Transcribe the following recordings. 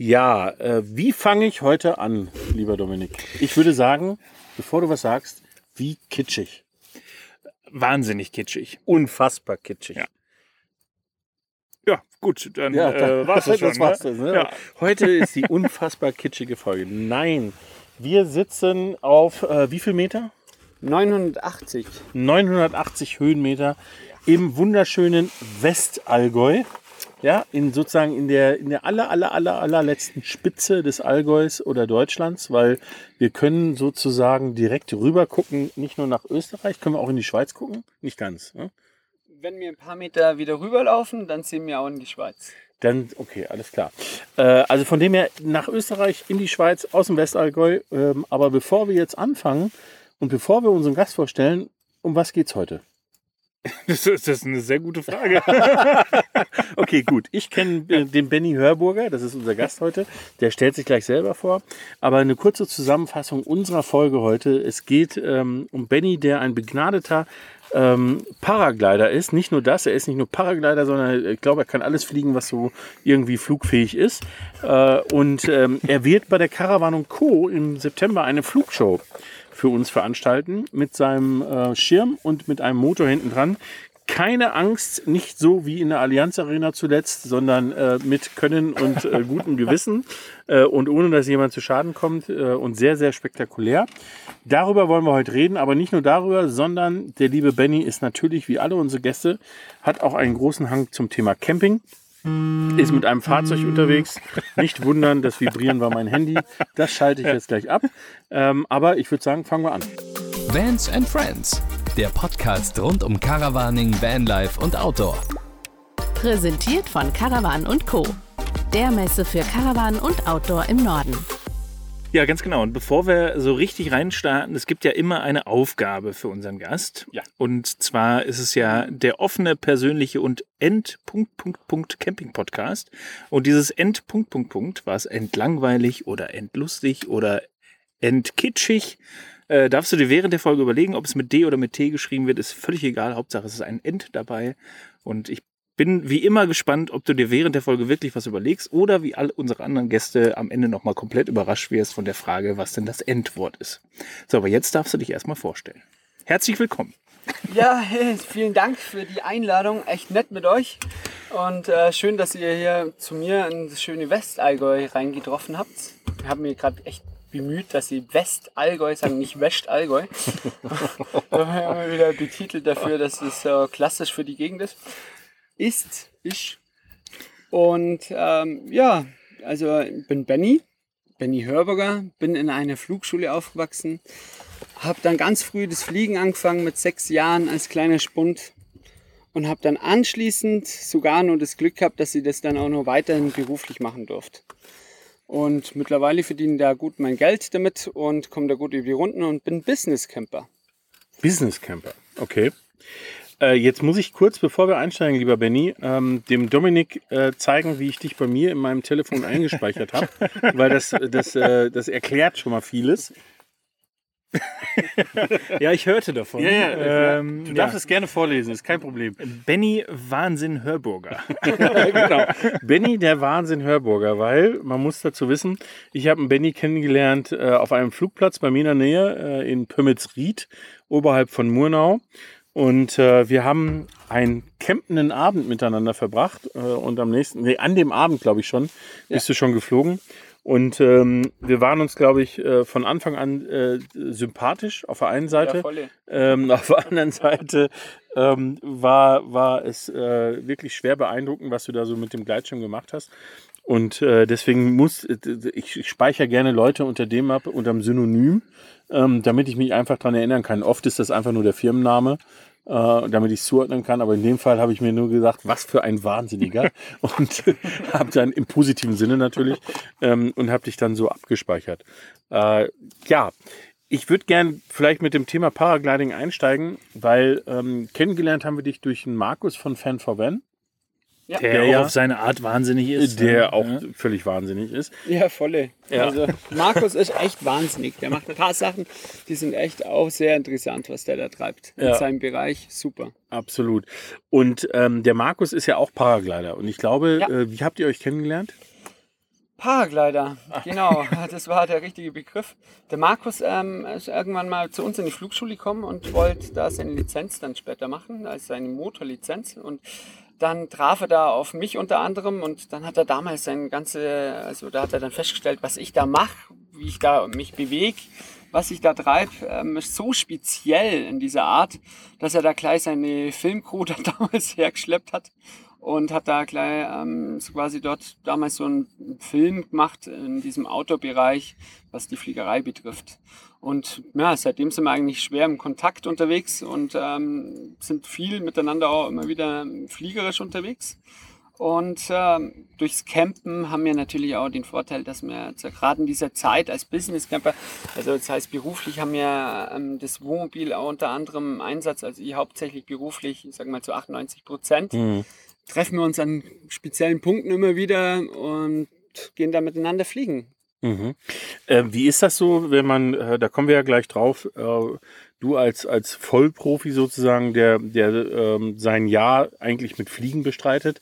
Ja, äh, wie fange ich heute an, lieber Dominik? Ich würde sagen, bevor du was sagst, wie kitschig. Wahnsinnig kitschig. Unfassbar kitschig. Ja. Ja, gut, dann Ja, äh, das schon. das war's ne? das, ne? Ja. Heute ist die unfassbar kitschige Folge. Nein, wir sitzen auf äh, wie viel Meter? 980. 980 Höhenmeter im wunderschönen Westallgäu. Ja, in sozusagen in der, in der aller, aller, aller, allerletzten Spitze des Allgäus oder Deutschlands, weil wir können sozusagen direkt rüber gucken, nicht nur nach Österreich, können wir auch in die Schweiz gucken? Nicht ganz. Ne? Wenn wir ein paar Meter wieder rüberlaufen, dann sehen wir auch in die Schweiz. Dann, okay, alles klar. Äh, also von dem her nach Österreich, in die Schweiz, aus dem Westallgäu. Ähm, aber bevor wir jetzt anfangen und bevor wir unseren Gast vorstellen, um was geht's heute? Das ist, das ist eine sehr gute Frage. Okay, gut. Ich kenne äh, den Benny Hörburger, das ist unser Gast heute. Der stellt sich gleich selber vor. Aber eine kurze Zusammenfassung unserer Folge heute. Es geht ähm, um Benny, der ein begnadeter ähm, Paraglider ist. Nicht nur das, er ist nicht nur Paraglider, sondern ich glaube, er kann alles fliegen, was so irgendwie flugfähig ist. Äh, und ähm, er wird bei der Caravan Co. im September eine Flugshow für uns veranstalten mit seinem äh, Schirm und mit einem Motor hinten dran. Keine Angst, nicht so wie in der Allianz Arena zuletzt, sondern äh, mit Können und äh, gutem Gewissen äh, und ohne, dass jemand zu Schaden kommt äh, und sehr, sehr spektakulär. Darüber wollen wir heute reden, aber nicht nur darüber, sondern der liebe Benny ist natürlich, wie alle unsere Gäste, hat auch einen großen Hang zum Thema Camping. Ist mit einem Fahrzeug unterwegs. Nicht wundern, das Vibrieren war mein Handy. Das schalte ich jetzt gleich ab. Ähm, aber ich würde sagen, fangen wir an. Vans and Friends, der Podcast rund um Caravaning, Vanlife und Outdoor. Präsentiert von Caravan und Co. Der Messe für Caravan und Outdoor im Norden. Ja, ganz genau. Und bevor wir so richtig reinstarten, es gibt ja immer eine Aufgabe für unseren Gast. Ja. Und zwar ist es ja der offene, persönliche und End Punkt Punkt Punkt Camping Podcast. Und dieses End Punkt Punkt Punkt, war es entlangweilig oder entlustig oder entkitschig, äh, darfst du dir während der Folge überlegen, ob es mit D oder mit T geschrieben wird, ist völlig egal. Hauptsache es ist ein End dabei. Und ich bin wie immer gespannt, ob du dir während der Folge wirklich was überlegst oder wie alle unsere anderen Gäste am Ende nochmal komplett überrascht wirst von der Frage, was denn das Endwort ist. So, aber jetzt darfst du dich erstmal vorstellen. Herzlich willkommen. Ja, vielen Dank für die Einladung. Echt nett mit euch. Und äh, schön, dass ihr hier zu mir in das schöne Westallgäu reingetroffen habt. Ich habe mir gerade echt bemüht, dass sie Westallgäu sagen, nicht Westallgäu. da haben wir wieder betitelt dafür, dass es äh, klassisch für die Gegend ist. Ist, ich. Und ähm, ja, also ich bin Benny, Benny Hörberger, bin in einer Flugschule aufgewachsen, habe dann ganz früh das Fliegen angefangen mit sechs Jahren als kleiner Spund und habe dann anschließend sogar nur das Glück gehabt, dass ich das dann auch noch weiterhin beruflich machen durfte. Und mittlerweile verdiene da gut mein Geld damit und komme da gut über die Runden und bin Business Camper. Business Camper, okay. Äh, jetzt muss ich kurz, bevor wir einsteigen, lieber Benny, ähm, dem Dominik äh, zeigen, wie ich dich bei mir in meinem Telefon eingespeichert habe, weil das, das, äh, das erklärt schon mal vieles. Ja, ich hörte davon. Ähm, du ja. darfst es gerne vorlesen, ist kein Problem. Benny Wahnsinn Hörburger. genau. Benny, der Wahnsinn Hörburger, weil man muss dazu wissen, ich habe einen Benny kennengelernt äh, auf einem Flugplatz bei mir in der Nähe äh, in Pömmelsried, oberhalb von Murnau. Und äh, wir haben einen campenden Abend miteinander verbracht. Äh, und am nächsten, nee, an dem Abend, glaube ich schon, bist du schon geflogen. Und ähm, wir waren uns, glaube ich, äh, von Anfang an äh, sympathisch auf der einen Seite. Ja. Ähm, auf der anderen Seite ähm, war, war es äh, wirklich schwer beeindruckend, was du da so mit dem Gleitschirm gemacht hast. Und äh, deswegen muss äh, ich, ich speichere gerne Leute unter dem ab, unter dem Synonym, ähm, damit ich mich einfach dran erinnern kann. Oft ist das einfach nur der Firmenname, äh, damit ich es zuordnen kann. Aber in dem Fall habe ich mir nur gesagt, was für ein Wahnsinniger. und habe dann im positiven Sinne natürlich ähm, und habe dich dann so abgespeichert. Äh, ja, ich würde gern vielleicht mit dem Thema Paragliding einsteigen, weil ähm, kennengelernt haben wir dich durch einen Markus von Fan for Van, Ja, Der, Der auch ja- auf seine Art wahnsinnig ist. der ne? auch Ja. völlig wahnsinnig ist. ja volle. Ja. Also Markus ist echt wahnsinnig. Der macht ein paar Sachen, die sind echt auch sehr interessant, was der da treibt. In Ja. seinem Bereich super. Absolut. Und ähm, der Markus ist ja auch Paraglider. Und ich glaube, Ja. äh, wie habt ihr euch kennengelernt? Paraglider, genau, das war der richtige Begriff. Der Markus ähm, ist irgendwann mal zu uns in die Flugschule gekommen und wollte da seine Lizenz dann später machen, als seine Motorlizenz. Und dann traf er da auf mich unter anderem und dann hat er damals sein ganze, also da hat er dann festgestellt, was ich da mache, wie ich da mich bewege, was ich da treibe, ähm, ist so speziell in dieser Art, dass er da gleich seine Filmcrew da damals hergeschleppt hat und hat da gleich ähm, quasi dort damals so einen Film gemacht in diesem Outdoor-Bereich, was die Fliegerei betrifft. Und ja, seitdem sind wir eigentlich schwer im Kontakt unterwegs und ähm, sind viel miteinander auch immer wieder fliegerisch unterwegs. Und äh, durchs Campen haben wir natürlich auch den Vorteil, dass wir gerade in dieser Zeit als Business Camper, also das heißt beruflich haben wir ähm, das Wohnmobil auch unter anderem im Einsatz, also ich hauptsächlich beruflich, ich sage mal zu 98 Prozent, mhm. Treffen wir uns an speziellen Punkten immer wieder und gehen da miteinander fliegen. Mhm. Äh, wie ist das so, wenn man, äh, da kommen wir ja gleich drauf, äh, du als, als Vollprofi sozusagen, der, der ähm, sein Jahr eigentlich mit Fliegen bestreitet,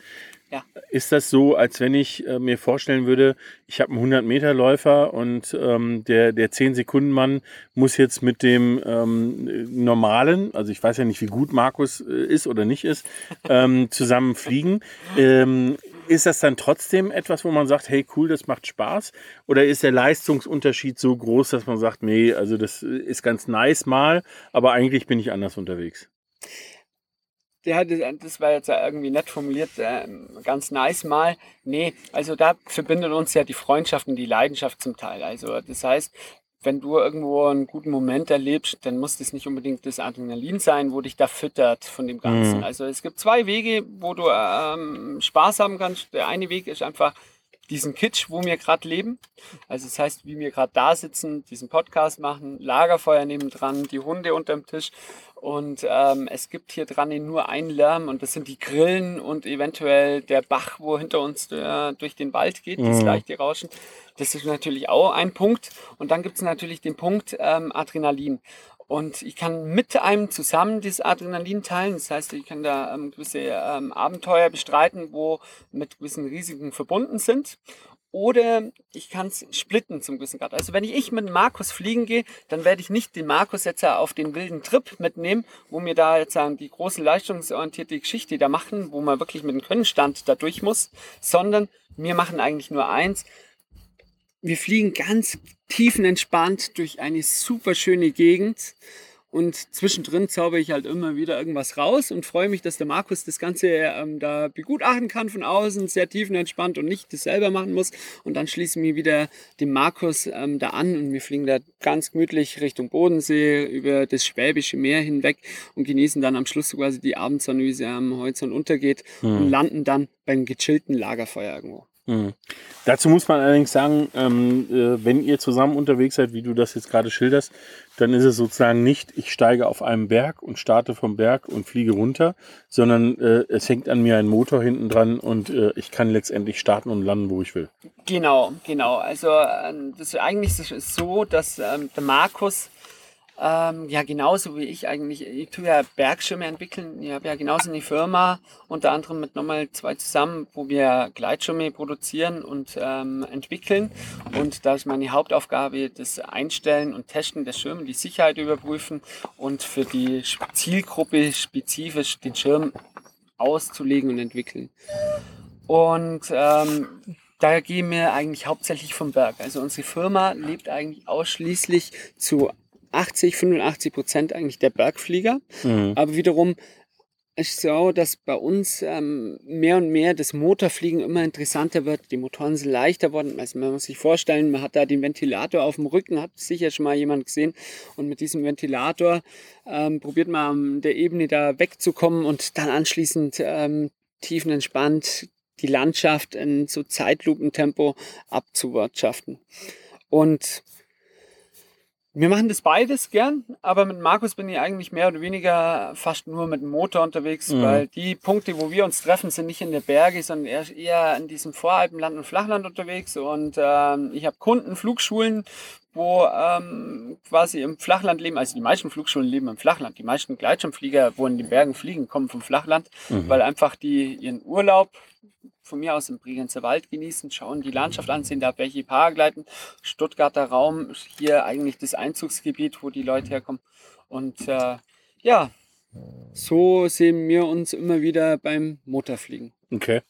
ja. Ist das so, als wenn ich äh, mir vorstellen würde, ich habe einen 100-Meter-Läufer und ähm, der, der 10-Sekunden-Mann muss jetzt mit dem ähm, normalen, also ich weiß ja nicht, wie gut Markus äh, ist oder nicht ist, ähm, zusammen fliegen. Ähm, ist das dann trotzdem etwas, wo man sagt, hey cool, das macht Spaß? Oder ist der Leistungsunterschied so groß, dass man sagt, nee, also das ist ganz nice mal, aber eigentlich bin ich anders unterwegs? Ja, das, das war jetzt irgendwie nett formuliert, äh, ganz nice mal. Nee, also da verbindet uns ja die Freundschaft und die Leidenschaft zum Teil. Also das heißt, wenn du irgendwo einen guten Moment erlebst, dann muss das nicht unbedingt das Adrenalin sein, wo dich da füttert von dem Ganzen. Mhm. Also es gibt zwei Wege, wo du ähm, Spaß haben kannst. Der eine Weg ist einfach diesen Kitsch, wo wir gerade leben. Also das heißt, wie wir gerade da sitzen, diesen Podcast machen, Lagerfeuer nebendran, die Hunde unterm Tisch und ähm, es gibt hier dran nur einen Lärm und das sind die Grillen und eventuell der Bach, wo hinter uns äh, durch den Wald geht, das mhm. leichte Rauschen. Das ist natürlich auch ein Punkt. Und dann gibt es natürlich den Punkt ähm, Adrenalin. Und ich kann mit einem zusammen dieses Adrenalin teilen. Das heißt, ich kann da ähm, gewisse ähm, Abenteuer bestreiten, wo mit gewissen Risiken verbunden sind. Oder ich kann es splitten zum gewissen Grad. Also wenn ich mit Markus fliegen gehe, dann werde ich nicht den Markus jetzt auf den wilden Trip mitnehmen, wo wir da jetzt die große leistungsorientierte Geschichte da machen, wo man wirklich mit dem Könnenstand da durch muss, sondern wir machen eigentlich nur eins. Wir fliegen ganz tiefenentspannt durch eine super schöne Gegend und zwischendrin zauber ich halt immer wieder irgendwas raus und freue mich, dass der Markus das Ganze ähm, da begutachten kann von außen, sehr tiefenentspannt und nicht das selber machen muss. Und dann schließen wir wieder den Markus ähm, da an und wir fliegen da ganz gemütlich Richtung Bodensee über das Schwäbische Meer hinweg und genießen dann am Schluss quasi die Abendsonne, wie sie am Horizont untergeht mhm. und landen dann beim gechillten Lagerfeuer irgendwo. Mhm. Dazu muss man allerdings sagen, ähm, äh, wenn ihr zusammen unterwegs seid, wie du das jetzt gerade schilderst, dann ist es sozusagen nicht, ich steige auf einem Berg und starte vom Berg und fliege runter, sondern äh, es hängt an mir ein Motor hinten dran und äh, ich kann letztendlich starten und landen, wo ich will. Genau, genau. Also ähm, das ist eigentlich so, dass ähm, der Markus ähm, ja, genauso wie ich eigentlich. Ich tue ja Bergschirme entwickeln. Ich habe ja genauso eine Firma, unter anderem mit nochmal zwei zusammen, wo wir Gleitschirme produzieren und ähm, entwickeln. Und da ist meine Hauptaufgabe das Einstellen und Testen der Schirme, die Sicherheit überprüfen und für die Zielgruppe spezifisch den Schirm auszulegen und entwickeln. Und ähm, da gehen wir eigentlich hauptsächlich vom Berg. Also unsere Firma lebt eigentlich ausschließlich zu 80, 85 Prozent eigentlich der Bergflieger. Mhm. Aber wiederum ist so, dass bei uns ähm, mehr und mehr das Motorfliegen immer interessanter wird. Die Motoren sind leichter worden. Also man muss sich vorstellen, man hat da den Ventilator auf dem Rücken, hat sicher schon mal jemand gesehen. Und mit diesem Ventilator ähm, probiert man an der Ebene da wegzukommen und dann anschließend ähm, tiefenentspannt die Landschaft in so Zeitlupentempo abzuwirtschaften. Und wir machen das beides gern, aber mit Markus bin ich eigentlich mehr oder weniger fast nur mit dem Motor unterwegs, mhm. weil die Punkte, wo wir uns treffen, sind nicht in der Berge, sondern eher, in diesem Voralpenland und Flachland unterwegs. Und ähm, ich habe Kunden, Flugschulen, wo ähm, quasi im Flachland leben. Also die meisten Flugschulen leben im Flachland. Die meisten Gleitschirmflieger, wo in den Bergen fliegen, kommen vom Flachland, mhm. weil einfach die ihren Urlaub von mir aus im Bregenzer Wald genießen, schauen die Landschaft ansehen, da welche Paragleiten. Stuttgarter Raum, hier eigentlich das Einzugsgebiet, wo die Leute herkommen. Und äh, ja, so sehen wir uns immer wieder beim Motorfliegen. Okay.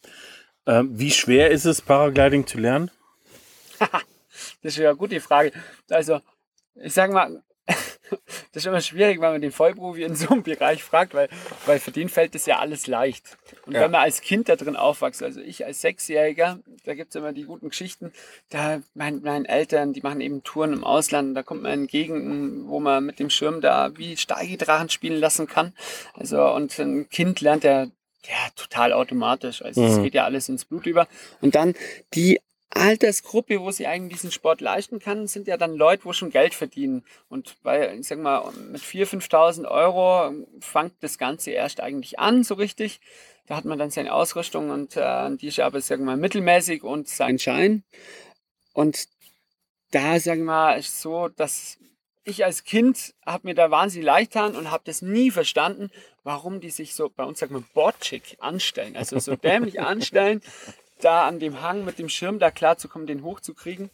Ähm, wie schwer ist es, Paragliding zu lernen? Das ist ja eine gute Frage. Also, ich sage mal, das ist immer schwierig, wenn man den Vollprofi in so einem Bereich fragt, weil, weil für den fällt das ja alles leicht. Und Ja. wenn man als Kind da drin aufwächst, also ich als Sechsjähriger, da gibt es immer die guten Geschichten, da mein, meinen Eltern, die machen eben Touren im Ausland, da kommt man in Gegenden, wo man mit dem Schirm da wie Steigedrachen spielen lassen kann. Also, und ein Kind lernt ja, ja total automatisch. Also, es Mhm. geht ja alles ins Blut über. Und dann die Altersgruppe, wo sie eigentlich diesen Sport leisten kann, sind ja dann Leute, wo schon Geld verdienen. Und bei, ich sag mal, mit 4.000, 5.000 Euro fängt das Ganze erst eigentlich an, so richtig. Da hat man dann seine Ausrüstung und äh, die ist aber, sagen wir mal, mittelmäßig und seinen Schein. Und da, sagen wir mal, ist so, dass ich als Kind habe mir da wahnsinnig leicht getan und habe das nie verstanden, warum die sich so, bei uns sagt man, botchig anstellen. Also so dämlich anstellen, da an dem Hang mit dem Schirm da klarzukommen, den hochzukriegen.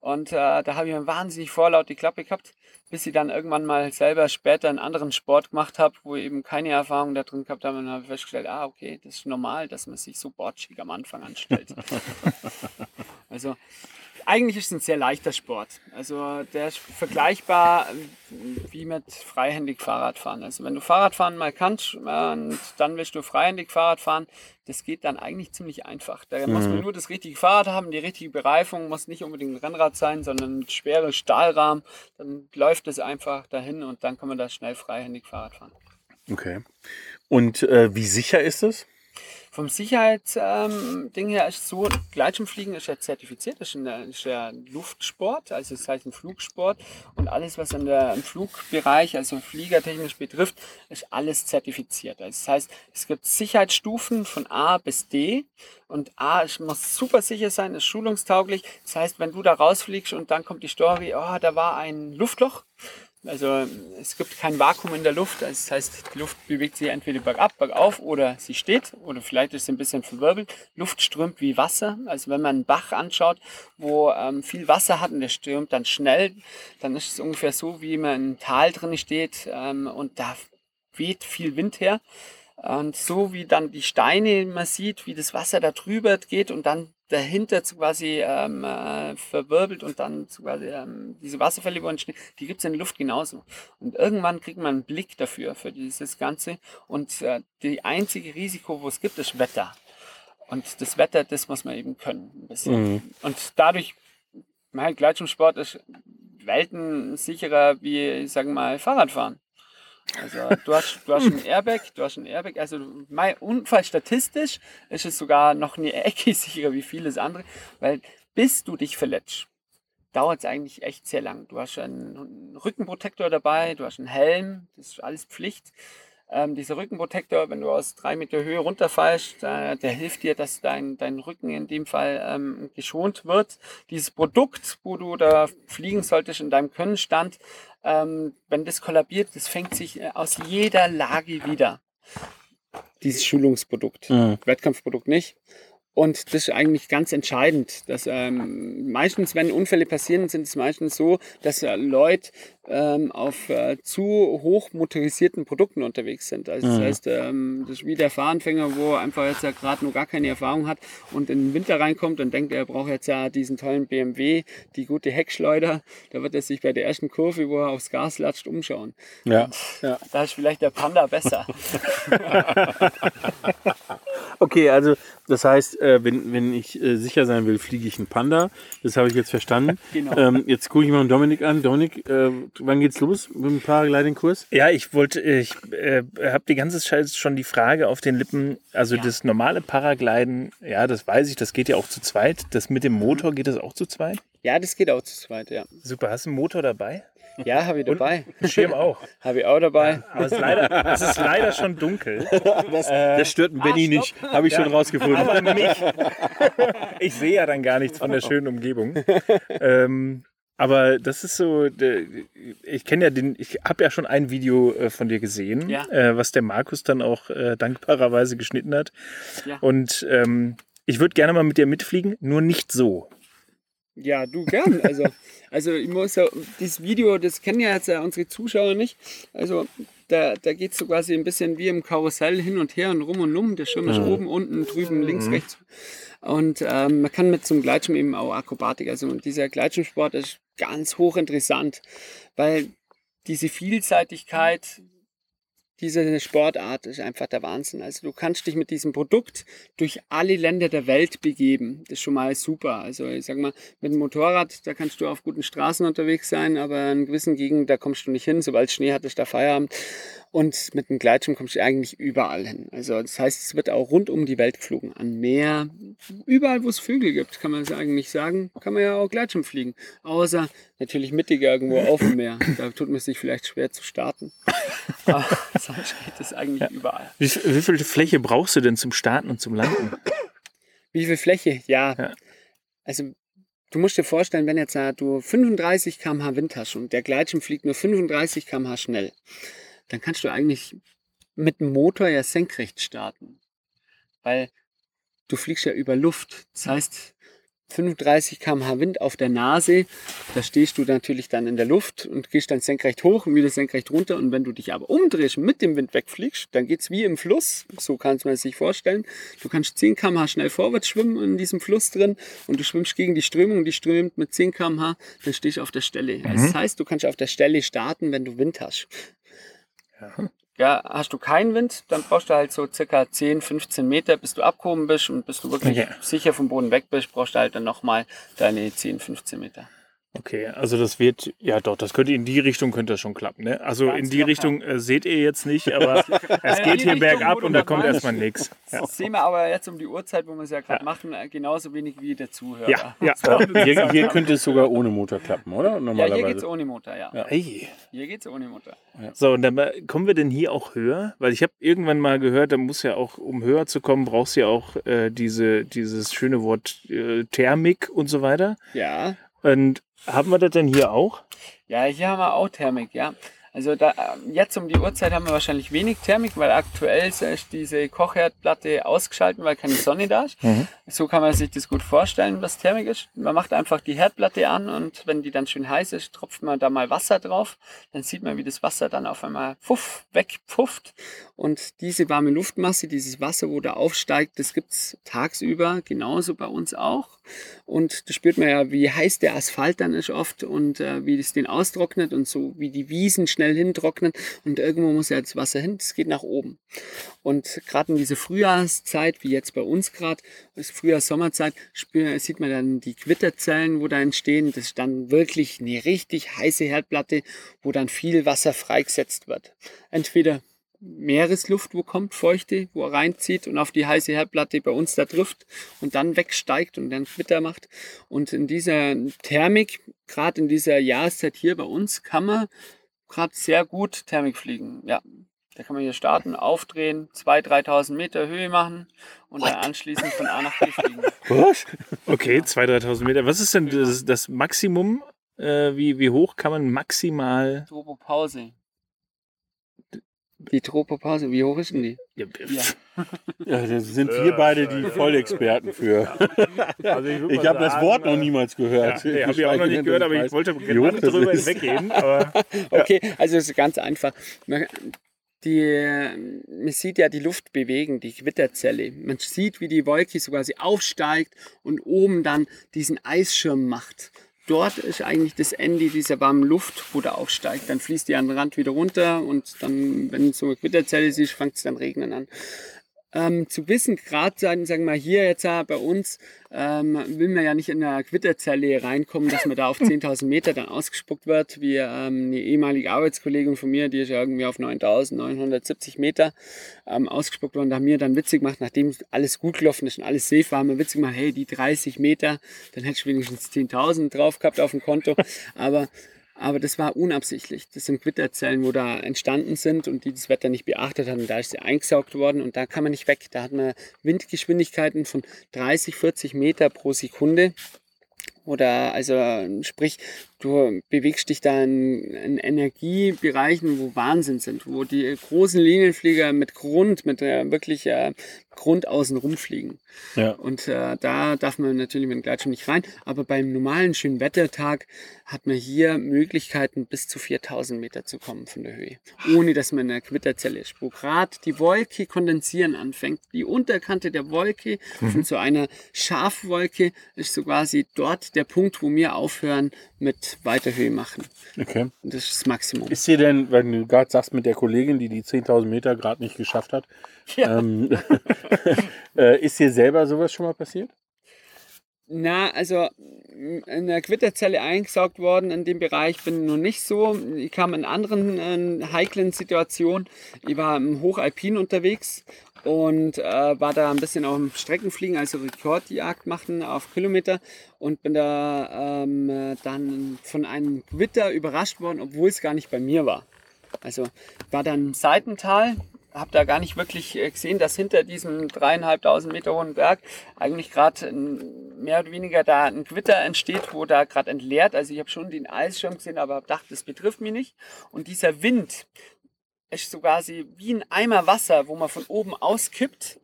Und äh, da habe ich mir wahnsinnig vorlaut die Klappe gehabt, bis ich dann irgendwann mal selber später einen anderen Sport gemacht habe, wo ich eben keine Erfahrung da drin gehabt habe. Und dann habe ich festgestellt, ah, okay, das ist normal, dass man sich so botschig am Anfang anstellt. also eigentlich ist es ein sehr leichter Sport. Also der ist vergleichbar äh, wie mit freihändig Fahrradfahren. Also wenn du Fahrradfahren mal kannst äh, und dann willst du freihändig Fahrrad fahren, das geht dann eigentlich ziemlich einfach. Da muss man nur das richtige Fahrrad haben, die richtige Bereifung, muss nicht unbedingt ein Rennrad sein, sondern ein schweres Stahlrahmen. Dann läuft es einfach dahin und dann kann man da schnell freihändig Fahrrad fahren. Okay. Und äh, wie sicher ist es? Vom Sicherheitsding ähm, her ist so, Gleitschirmfliegen ist ja zertifiziert, ist, ein, ist ja Luftsport, also das heißt ein Flugsport und alles, was an der, im Flugbereich, also fliegertechnisch betrifft, ist alles zertifiziert. Also das heißt, es gibt Sicherheitsstufen von A bis D und A ist, muss super sicher sein, ist schulungstauglich. Das heißt, wenn du da rausfliegst und dann kommt die Story, oh, da war ein Luftloch, also es gibt kein Vakuum in der Luft. Also das heißt, die Luft bewegt sich entweder bergab, bergauf oder sie steht oder vielleicht ist sie ein bisschen verwirbelt. Luft strömt wie Wasser. Also wenn man einen Bach anschaut, wo ähm, viel Wasser hat und der strömt dann schnell, dann ist es ungefähr so, wie man im Tal drin steht ähm, und da weht viel Wind her. Und so wie dann die Steine man sieht, wie das Wasser da drüber geht und dann dahinter quasi ähm, äh, verwirbelt und dann quasi ähm, diese Wasserfälle, die gibt es in der Luft genauso. Und irgendwann kriegt man einen Blick dafür, für dieses Ganze. Und äh, die einzige Risiko, wo es gibt, ist Wetter. Und das Wetter, das muss man eben können. Ein bisschen. Und dadurch, mein Gleitschirmsport ist Welten sicherer wie, ich sage mal, Fahrradfahren. Also du hast, du hast ein Airbag, du hast ein Airbag. Also mein Unfall statistisch ist es sogar noch eine Ecke sicherer wie vieles andere, weil bis du dich verletzt, dauert es eigentlich echt sehr lang. Du hast einen Rückenprotektor dabei, du hast einen Helm, das ist alles Pflicht. Ähm, dieser Rückenprotektor, wenn du aus drei Meter Höhe runterfallst, äh, der hilft dir, dass dein, dein Rücken in dem Fall ähm, geschont wird. Dieses Produkt, wo du da fliegen solltest in deinem Könnenstand, ähm, wenn das kollabiert, das fängt sich äh, aus jeder Lage wieder. Dieses Schulungsprodukt. Mhm. Wettkampfprodukt nicht. Und das ist eigentlich ganz entscheidend. Dass, ähm, meistens, wenn Unfälle passieren, sind es meistens so, dass äh, Leute ähm, auf äh, zu hoch motorisierten Produkten unterwegs sind. Also das heißt, ähm, das ist wie der Fahranfänger, wo einfach jetzt ja gerade noch gar keine Erfahrung hat und in den Winter reinkommt und denkt, er braucht jetzt ja diesen tollen BMW, die gute Heckschleuder. Da wird er sich bei der ersten Kurve, wo er aufs Gas latscht, umschauen. Ja. ja. Da ist vielleicht der Panda besser. Okay, also das heißt, äh, wenn, wenn ich äh, sicher sein will, fliege ich einen Panda. Das habe ich jetzt verstanden. Genau. Ähm, jetzt gucke ich mal Dominik an. Dominik, äh, wann geht's los mit dem Paragliding-Kurs? Ja, ich wollte, ich äh, habe die ganze Zeit schon die Frage auf den Lippen. Also das normale Paragliden, ja, das weiß ich, das geht ja auch zu zweit. Das mit dem Motor geht das auch zu zweit? Ja, das geht auch zu zweit, ja. Super, hast du einen Motor dabei? Ja, habe ich dabei. Einen Schirm auch. Habe ich auch dabei. Aber es ist leider, es ist leider schon dunkel. das stört einen Benny nicht, habe ich schon rausgefunden. Aber mich. Ich sehe ja dann gar nichts von der schönen Umgebung. Ähm, aber das ist so, ich kenne ja den, ich habe ja schon ein Video äh, von dir gesehen, Ja. äh, was der Markus dann auch äh, dankbarerweise geschnitten hat. Ja. Und ähm, Ich würde gerne mal mit dir mitfliegen, nur nicht so. Ja, du gern. Also, also ich muss ja, dieses Video, das kennen ja jetzt ja unsere Zuschauer nicht. Also da, da geht es so quasi ein bisschen wie im Karussell hin und her und rum und um. Der Schirm ist oben, unten, drüben, links, rechts. Und ähm, man kann mit zum Gleitschirm eben auch Akrobatik. Also dieser Gleitschirmsport ist ganz hochinteressant, weil diese Vielseitigkeit diese Sportart ist einfach der Wahnsinn. Also du kannst dich mit diesem Produkt durch alle Länder der Welt begeben. Das ist schon mal super. Also ich sag mal, mit dem Motorrad, da kannst du auf guten Straßen unterwegs sein, aber in gewissen Gegenden, da kommst du nicht hin. Sobald Schnee hat, ist da Feierabend. Und mit dem Gleitschirm kommst du eigentlich überall hin. Also das heißt, es wird auch rund um die Welt geflogen. An Meer, überall, wo es Vögel gibt, kann man es eigentlich sagen, kann man ja auch Gleitschirm fliegen. Außer natürlich mittig irgendwo auf dem Meer. Da tut man sich vielleicht schwer zu starten. Aber sonst geht es eigentlich überall. Wie, wie viel Fläche brauchst du denn zum Starten und zum Landen? Wie viel Fläche? Ja. Ja. Also du musst dir vorstellen, wenn jetzt äh, du 35 km/h Wind hast und der Gleitschirm fliegt nur 35 km/h schnell, dann kannst du eigentlich mit dem Motor ja senkrecht starten. Weil du fliegst ja über Luft. Das heißt, 35 km/h Wind auf der Nase, da stehst du natürlich dann in der Luft und gehst dann senkrecht hoch und wieder senkrecht runter. Und wenn du dich aber umdrehst und mit dem Wind wegfliegst, dann geht's wie im Fluss. So kann man es sich vorstellen. Du kannst 10 km/h schnell vorwärts schwimmen in diesem Fluss drin und du schwimmst gegen die Strömung die strömt mit 10 km/h, dann stehst du auf der Stelle. Also Das heißt, du kannst auf der Stelle starten, wenn du Wind hast. Ja, hast du keinen Wind, dann brauchst du halt so circa 10, 15 Meter, bis du abgehoben bist und bis du wirklich Okay. sicher vom Boden weg bist, brauchst du halt dann nochmal deine 10, 15 Meter. Okay, also das wird, ja doch, das könnte in die Richtung könnte das schon klappen, ne? Also Ganz in die locker. Richtung äh, seht ihr jetzt nicht, aber es Ja, geht hier Richtung, bergab und da kommt erstmal nichts. Ja. Das sehen wir aber jetzt um die Uhrzeit, wo wir es ja gerade machen, äh, genauso wenig wie der Zuhörer. Ja, ja. Hier, hier könnte es sogar ohne Motor klappen, oder? Ja, Normalerweise. hier geht's ohne Motor, ja. Ja. Hey. Hier geht's ohne Motor. So, und dann äh, kommen wir denn hier auch höher? Weil ich habe irgendwann mal gehört, da muss ja auch, um höher zu kommen, brauchst du ja auch äh, diese, dieses schöne Wort äh, Thermik und so weiter. Ja. Und haben wir das denn hier auch? Ja, hier haben wir auch Thermik, ja. Also da, ähm, jetzt um die Uhrzeit haben wir wahrscheinlich wenig Thermik, weil aktuell ist diese Kochherdplatte ausgeschaltet, weil keine Sonne da ist. So kann man sich das gut vorstellen, was Thermik ist. Man macht einfach die Herdplatte an und wenn die dann schön heiß ist, tropft man da mal Wasser drauf. Dann sieht man, wie das Wasser dann auf einmal puff, wegpufft. Und diese warme Luftmasse, dieses Wasser, wo da aufsteigt, das gibt's tagsüber genauso bei uns auch. Und da spürt man ja, wie heiß der Asphalt dann ist oft und äh, wie das den austrocknet und so wie die Wiesen schnell hintrocknen. Und irgendwo muss ja das Wasser hin, das geht nach oben. Und gerade in dieser Frühjahrszeit, wie jetzt bei uns gerade, ist Frühjahr, Sommerzeit, spür, sieht man dann die Quitterzellen, wo da entstehen. Das ist dann wirklich eine richtig heiße Herdplatte, wo dann viel Wasser freigesetzt wird. Entweder Meeresluft, wo kommt, feuchte, wo er reinzieht und auf die heiße Herdplatte bei uns da trifft und dann wegsteigt und dann Quitter macht. Und in dieser Thermik, gerade in dieser Jahreszeit hier bei uns, kann man gerade sehr gut Thermik fliegen. Ja, da kann man hier starten, aufdrehen, 2.000, 3.000 Meter Höhe machen und dann anschließend von A nach B fliegen. Was? Okay, 2.000, 3.000 Meter. Was ist denn das, das Maximum? Äh, wie, wie hoch kann man maximal... Tropopause. Die Tropopause, wie hoch ist denn die? Ja, Ja. Das sind wir beide die Vollexperten für. Also Ich mal habe das Wort noch äh, niemals gehört. Ja, nee, habe ich auch noch nicht gehört, aber ich wollte gerade drüber ist. hinweggehen. Okay, also es ist ganz einfach. Man, die, man sieht ja die Luft bewegen, die Gewitterzelle. Man sieht, wie die Wolke so quasi aufsteigt und oben dann diesen Eisschirm macht. Dort ist eigentlich das Ende dieser warmen Luft, wo der aufsteigt. Dann fließt die an den Rand wieder runter und dann, wenn so eine Gewitterzelle ist, fängt es dann regnen an. Ähm, zu wissen, gerade sagen, sagen wir mal hier jetzt äh, bei uns, ähm, will man ja nicht in eine Gewitterzelle reinkommen, dass man da auf 10.000 Meter dann ausgespuckt wird, wie ähm, eine ehemalige Arbeitskollegin von mir, die ist ja irgendwie auf 9.970 Meter ähm, ausgespuckt worden. Da haben wir dann witzig gemacht, nachdem alles gut gelaufen ist und alles safe war, haben wir witzig gemacht, hey, die 30 Meter, dann hätte ich wenigstens 10.000 drauf gehabt auf dem Konto. Aber aber das war unabsichtlich. Das sind Gewitterzellen, wo da entstanden sind und die das Wetter nicht beachtet haben. Da ist sie eingesaugt worden und da kann man nicht weg. Da hat man Windgeschwindigkeiten von 30, 40 Meter pro Sekunde. Oder also sprich, du bewegst dich da in, in Energiebereichen, wo Wahnsinn sind, wo die großen Linienflieger mit Grund, mit äh, wirklich äh, Grund außen rumfliegen. Ja. Und äh, da darf man natürlich mit dem Gleitschirm nicht rein. Aber beim normalen schönen Wettertag hat man hier Möglichkeiten, bis zu 4000 Meter zu kommen von der Höhe. Ohne dass man in einer Quitterzelle ist. Wo gerade die Wolke kondensieren anfängt. Die Unterkante der Wolke von so einer Schafwolke ist so quasi dort der Punkt, wo wir aufhören mit weiter Höhe machen. Okay. Und das ist das Maximum. Ist dir denn, wenn du gerade sagst mit der Kollegin, die die 10.000 Meter gerade nicht geschafft hat, Ja. ähm, äh, ist dir selber sowas schon mal passiert? Na, also in der Quitterzelle eingesaugt worden in dem Bereich bin ich noch nicht so. Ich kam in anderen äh, heiklen Situationen. Ich war im Hochalpin unterwegs und äh, war da ein bisschen auf dem Streckenfliegen, also Rekordjagd machen auf Kilometer und bin da ähm, äh, dann von einem Gewitter überrascht worden, obwohl es gar nicht bei mir war. Also war dann im Seitental, habe da gar nicht wirklich äh, gesehen, dass hinter diesem dreieinhalbtausend Meter hohen Berg eigentlich gerade mehr oder weniger da ein Gewitter entsteht, wo da gerade entleert. Also ich habe schon den Eisschirm gesehen, aber habe gedacht, das betrifft mich nicht. Und dieser Wind ist so quasi wie ein Eimer Wasser, wo man von oben auskippt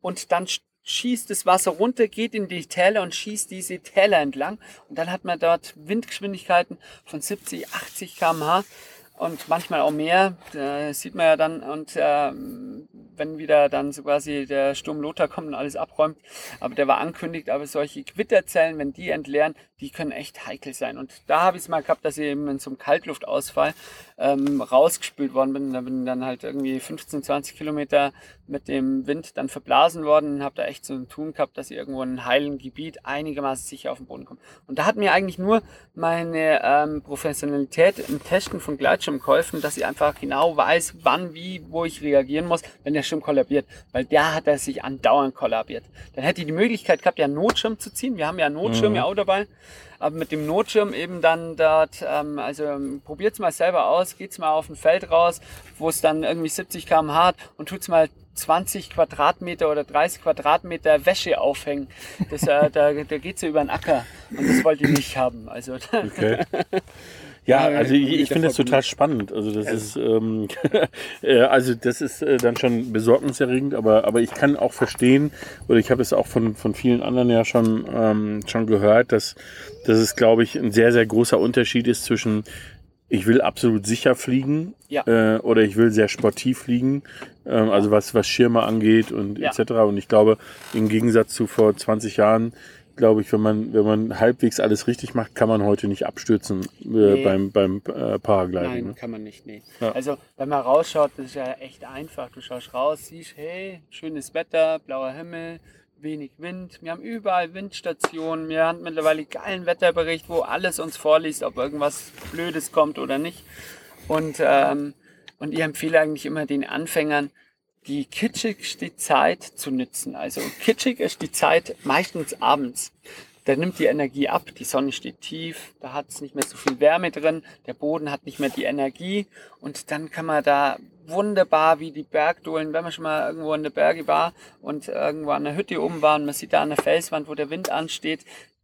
und dann sch- schießt das Wasser runter, geht in die Täler und schießt diese Täler entlang. Und dann hat man dort Windgeschwindigkeiten von 70, 80 km/h und manchmal auch mehr. Das sieht man ja dann. Und ähm, wenn wieder dann so quasi der Sturm Lothar kommt und alles abräumt. Aber der war ankündigt, aber solche Quitterzellen, wenn die entleeren, die können echt heikel sein. Und da habe ich es mal gehabt, dass ich eben in so einem Kaltluftausfall ähm, rausgespült worden bin. Da bin dann halt irgendwie 15, 20 Kilometer mit dem Wind dann verblasen worden und habe da echt so ein Tun gehabt, dass ich irgendwo in einem heilen Gebiet einigermaßen sicher auf den Boden komme. Und da hat mir eigentlich nur meine ähm, Professionalität im Testen von Gleitschirm geholfen, dass ich einfach genau weiß, wann, wie, wo ich reagieren muss, wenn der Schirm kollabiert. Weil der hat er sich andauernd kollabiert. Dann hätte ich die Möglichkeit gehabt, ja einen Notschirm zu ziehen. Wir haben ja einen Notschirm ja auch dabei. Aber mit dem Notschirm eben dann dort, ähm, also ähm, probiert's mal selber aus, geht's mal auf ein Feld raus, wo es dann irgendwie 70 km hat und tut's mal 20 Quadratmeter oder 30 Quadratmeter Wäsche aufhängen. Das, äh, da, da geht's ja über den Acker und das wollte ich nicht haben. Also Okay. Ja, Ja, also ich, ich finde das total spannend. Also das ist, ähm, äh, also das ist äh, dann schon besorgniserregend, aber, aber ich kann auch verstehen, oder ich habe es auch von, von vielen anderen ja schon, ähm, schon gehört, dass, dass es, glaube ich, ein sehr, sehr großer Unterschied ist zwischen ich will absolut sicher fliegen Ja. äh, oder ich will sehr sportiv fliegen, ähm, also was, was Schirme angeht und Ja. etc. Und ich glaube, im Gegensatz zu vor 20 Jahren, glaube ich, wenn man, wenn man halbwegs alles richtig macht, kann man heute nicht abstürzen äh, Nee. beim, beim äh, Paragliding. Nein, Ne? kann man nicht. Nee. Ja. Also, wenn man rausschaut, das ist ja echt einfach. Du schaust raus, siehst, hey, schönes Wetter, blauer Himmel, wenig Wind. Wir haben überall Windstationen. Wir haben mittlerweile geilen Wetterbericht, wo alles uns vorliest, ob irgendwas Blödes kommt oder nicht. Und, ähm, und ich empfehle eigentlich immer den Anfängern, die kitschigste Zeit zu nützen. Also kitschig ist die Zeit meistens abends. Da nimmt die Energie ab, die Sonne steht tief, da hat es nicht mehr so viel Wärme drin, der Boden hat nicht mehr die Energie und dann kann man da wunderbar wie die Bergdohlen, wenn man schon mal irgendwo in der Berge war und irgendwo an der Hütte oben war und man sieht da an der Felswand, wo der Wind ansteht,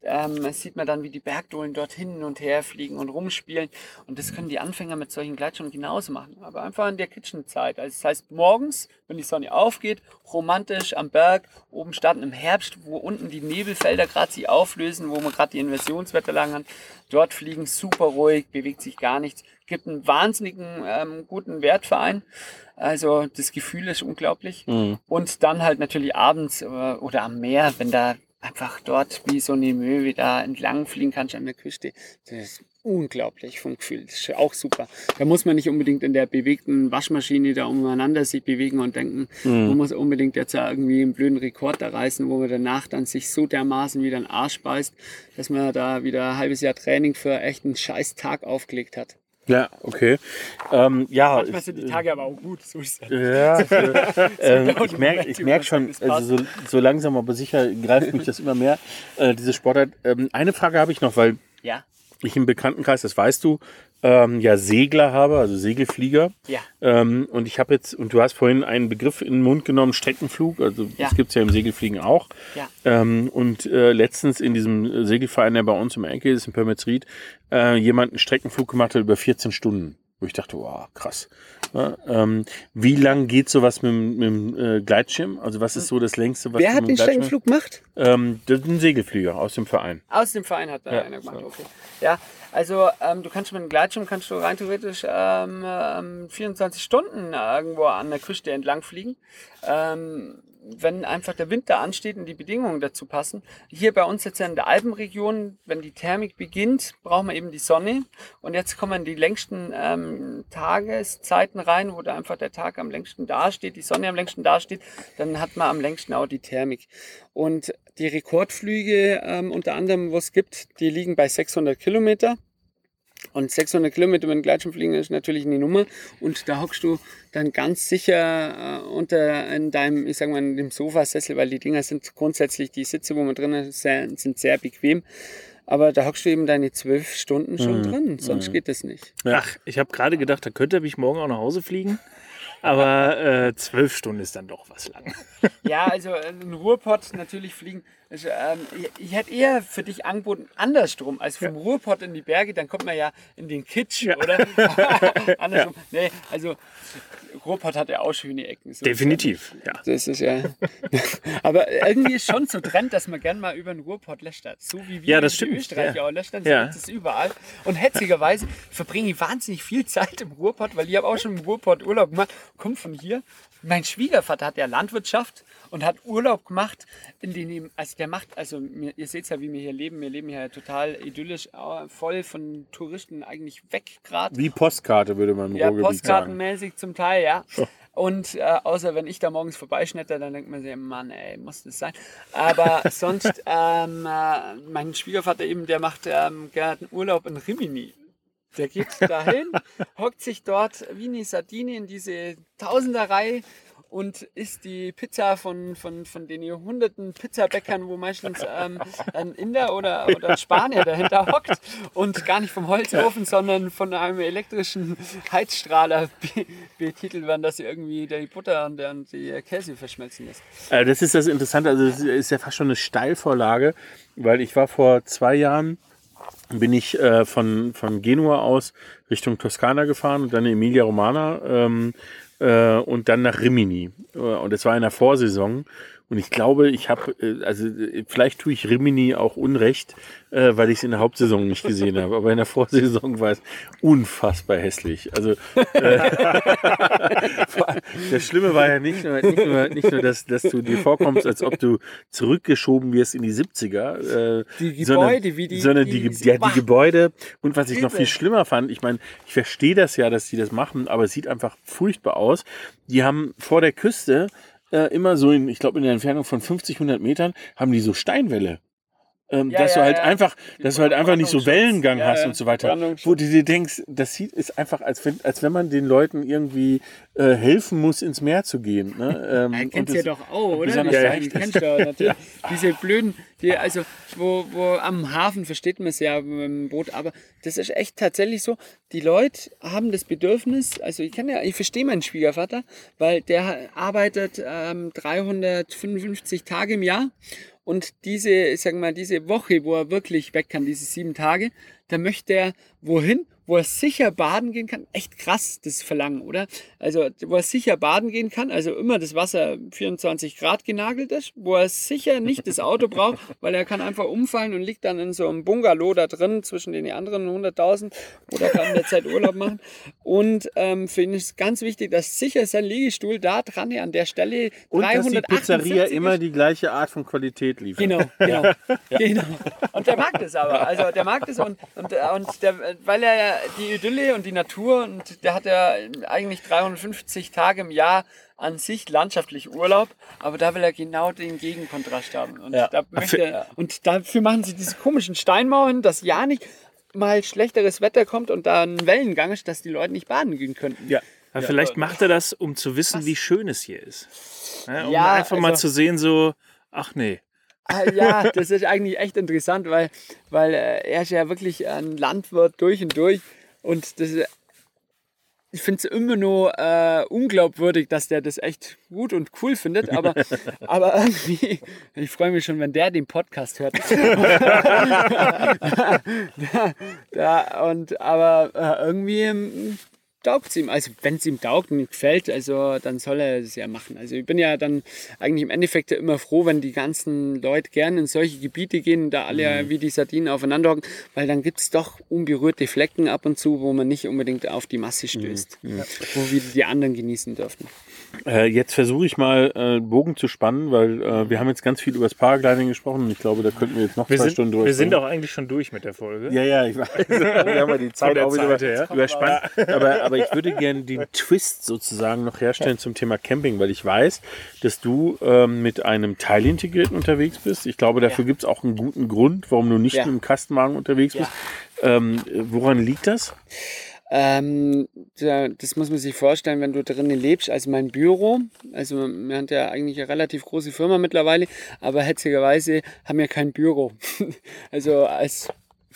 ähm, sieht man dann, wie die Bergdohlen dort hin und her fliegen und rumspielen. Und das können die Anfänger mit solchen Gleitschirmen genauso machen. Aber einfach in der Kitchenzeit. Also das heißt, morgens, wenn die Sonne aufgeht, romantisch am Berg, oben starten im Herbst, wo unten die Nebelfelder gerade sich auflösen, wo man gerade die Inversionswetterlagen hat. Dort fliegen super ruhig, bewegt sich gar nichts. Gibt einen wahnsinnigen ähm, guten Wertverein. Also das Gefühl ist unglaublich. Und dann halt natürlich abends äh, oder am Meer, wenn da einfach dort wie so eine Möwe da entlang fliegen kannst an der Küste. Das ist unglaublich vom Gefühl. Das ist auch super. Da muss man nicht unbedingt in der bewegten Waschmaschine da umeinander sich bewegen und denken, man muss unbedingt jetzt irgendwie einen blöden Rekord da reißen, wo man danach dann sich so dermaßen wieder den Arsch beißt, dass man da wieder ein halbes Jahr Training für echt einen scheiß Tag aufgelegt hat. Ja, okay. Ähm, ja, Manchmal sind die Tage aber auch gut, so ist es. Ja, äh, ich merke ich merk schon, das passt. also so, so langsam aber sicher greift mich das immer mehr, äh, diese Sportart. Ähm, eine Frage habe ich noch, weil Ja. Ich im Bekanntenkreis, das weißt du, ähm, ja Segler habe, also Segelflieger. Ja. Ähm, und ich habe jetzt, und du hast vorhin einen Begriff in den Mund genommen, Streckenflug, also Ja. das gibt's ja im Segelfliegen auch. Ja. Ähm, und äh, letztens in diesem Segelverein, der bei uns die Ecke ist, in Pörmetzried, äh, jemand einen Streckenflug gemacht hat über 14 Stunden. Wo ich dachte, wow, krass. Ja, ähm, wie lang geht sowas mit, dem- mit dem äh, Gleitschirm? Also was ist so das längste, was Wer hat den Streckenflug gemacht? Ähm, das ist ein Segelflieger aus dem Verein. Aus dem Verein hat da Ja, einer gemacht, so. okay. Ja, also ähm, du kannst mit dem Gleitschirm kannst du rein theoretisch ähm, ähm, 24 Stunden irgendwo an der Küste entlang fliegen. Ähm, wenn einfach der Winter ansteht und die Bedingungen dazu passen. Hier bei uns jetzt in der Alpenregion, wenn die Thermik beginnt, brauchen wir eben die Sonne. Und jetzt kommen die längsten ähm, Tageszeiten rein, wo da einfach der Tag am längsten dasteht, die Sonne am längsten dasteht. Dann hat man am längsten auch die Thermik. Und die Rekordflüge, ähm, unter anderem, wo es gibt, die liegen bei 600 Kilometer. Und 600 Kilometer mit dem Gleitschirm fliegen ist natürlich eine Nummer. Und da hockst du dann ganz sicher äh, unter in deinem, ich sag mal, in dem Sofasessel, weil die Dinger sind grundsätzlich, die Sitze, wo man drin ist, sehr, sind sehr bequem. Aber da hockst du eben deine zwölf Stunden schon drin, sonst geht das nicht. Ach, ich habe gerade gedacht, da könnte ich morgen auch nach Hause fliegen. Aber äh, zwölf Stunden ist dann doch was lang. Ja, also ein Ruhrpott natürlich fliegen. Also, ähm, ich, ich hätte eher für dich angeboten, andersrum. Also vom Ruhrpott in die Berge, dann kommt man ja in den Kitsch, oder? andersrum. Nee, also Ruhrpott hat ja auch schöne Ecken. So Definitiv, ja. Das ist ja. Aber irgendwie ist schon so Trend, dass man gern mal über den Ruhrpott lästert. So wie wir Ja, das in stimmt, Österreich ja. auch lästern, so Ja. ist es überall. Und hetzigerweise verbringe ich wahnsinnig viel Zeit im Ruhrpott, weil ich habe auch schon im Ruhrpott Urlaub gemacht. Kommt von hier. Mein Schwiegervater hat ja Landwirtschaft und hat Urlaub gemacht, in den also der macht, also ihr seht ja, wie wir hier leben. Wir leben hier total idyllisch, äh, voll von Touristen eigentlich weg gerade. Wie Postkarte, würde man im Ja, Ruhrgebiet sagen. postkartenmäßig zum Teil, ja. Und äh, außer wenn ich da morgens vorbeischnetter, dann denkt man sich, Mann, ey, muss das sein. Aber sonst, ähm, äh, mein Schwiegervater eben, der macht ähm, gerne einen Urlaub in Rimini. Der geht dahin, hockt sich dort wie eine Sardine in diese Tausenderreihe und isst die Pizza von, von, von den hunderten Pizzabäckern, wo meistens ähm, ein Inder oder, oder ein Spanier dahinter hockt und gar nicht vom Holzofen, sondern von einem elektrischen Heizstrahler be betitelt werden, dass sie irgendwie die Butter und, die Käse verschmelzen lässt. Äh, das ist das Interessante, also das ist ja fast schon eine Steilvorlage, weil ich war vor zwei Jahren, bin ich äh, von, von Genua aus Richtung Toskana gefahren und dann Emilia Romana ähm, äh, und dann nach Rimini. Äh, Und das war in der Vorsaison. Und ich glaube, ich habe, äh, also äh, vielleicht tue ich Rimini auch Unrecht, äh, weil ich es in der Hauptsaison nicht gesehen habe. Aber in der Vorsaison war es unfassbar hässlich. Also das Schlimme war ja nicht nur, nicht nur, nicht nur dass, dass du dir vorkommst, als ob du zurückgeschoben wirst in die 70er. Äh, Die sondern, Gebäude, wie die- Sondern die- die, ja, die Gebäude. Und was ich noch viel schlimmer fand, ich meine, ich verstehe das ja, dass die das machen, aber es sieht einfach furchtbar aus. Die haben vor der Küste äh, immer so in, ich glaube, in der Entfernung von 50, 100 Metern, haben die so Steinwälle. Ähm, Ja, dass du ja, halt ja. einfach, dass du halt einfach nicht so. Wellengang Ja, hast ja. und so weiter. Wo du dir denkst, das sieht ist einfach, als wenn, als wenn man den Leuten irgendwie äh, helfen muss, ins Meer zu gehen. Ne? Ähm, Ja, kennst du ja doch auch, oder? Die, leicht die ist. kennst du ja natürlich. Diese blöden, die, also wo, wo am Hafen versteht man es ja mit dem Boot, aber das ist echt tatsächlich so. Die Leute haben das Bedürfnis, also ich kann ja, ich verstehe meinen Schwiegervater, weil der arbeitet ähm, 355 Tage im Jahr und diese, ich sag mal, diese Woche, wo er wirklich weg kann, diese sieben Tage, da möchte er wohin? Wo er sicher baden gehen kann. Echt krass, das Verlangen, oder? Also, wo er sicher baden gehen kann, also immer das Wasser 24 Grad genagelt ist, wo er sicher nicht das Auto braucht, weil er kann einfach umfallen und liegt dann in so einem Bungalow da drin zwischen den anderen 100.000 oder kann in der Zeit Urlaub machen. Und ähm, für ihn ist ganz wichtig, dass sicher sein Liegestuhl da dran an der Stelle und dass die 378 Pizzeria immer die gleiche Art von Qualität liefert. Genau, genau, genau. Und der mag das aber. Also der mag das und, und, und der, weil er ja die Idylle und die Natur und der hat ja eigentlich 350 Tage im Jahr an sich landschaftlich Urlaub, aber da will er genau den Gegenkontrast haben. Und, Ja. da möchte er, und dafür machen sie diese komischen Steinmauern, dass ja nicht mal schlechteres Wetter kommt und da ein Wellengang ist, dass die Leute nicht baden gehen könnten. Ja. Aber vielleicht macht er das, um zu wissen, wie schön es hier ist. Ja, um Ja, einfach mal also- zu sehen, so, ach nee, ja, das ist eigentlich echt interessant, weil, weil äh, er ist ja wirklich ein Landwirt durch und durch. Und das, ich finde es immer nur äh, unglaubwürdig, dass der das echt gut und cool findet. Aber, aber irgendwie, ich freue mich schon, wenn der den Podcast hört. da, da, und, aber äh, irgendwie ähm, taugt es ihm. Also wenn es ihm taugt und gefällt, also dann soll er es ja machen. Also ich bin ja dann eigentlich im Endeffekt ja immer froh, wenn die ganzen Leute gerne in solche Gebiete gehen, da alle mhm. wie die Sardinen aufeinander hocken, weil dann gibt es doch unberührte Flecken ab und zu, wo man nicht unbedingt auf die Masse stößt, mhm. wo wieder die anderen genießen dürfen. Äh, jetzt versuche ich mal äh, Bogen zu spannen, weil äh, wir haben jetzt ganz viel über das Paragliding gesprochen und ich glaube, da könnten wir jetzt noch wir zwei sind, Stunden durch. Wir sind auch eigentlich schon durch mit der Folge. Ja, ja, ich weiß. wir haben ja die Zeit auch wieder her. überspannt. Aber, aber ich würde gerne den Twist sozusagen noch herstellen zum Thema Camping, weil ich weiß, dass du ähm, mit einem Teilintegrierten unterwegs bist. Ich glaube, dafür ja. gibt es auch einen guten Grund, warum du nicht ja. mit dem Kastenwagen unterwegs bist. Ähm, woran liegt das? Ähm, das muss man sich vorstellen, wenn du drinnen lebst, also mein Büro, also wir haben ja eigentlich eine relativ große Firma mittlerweile, aber hetzigerweise haben wir kein Büro. also als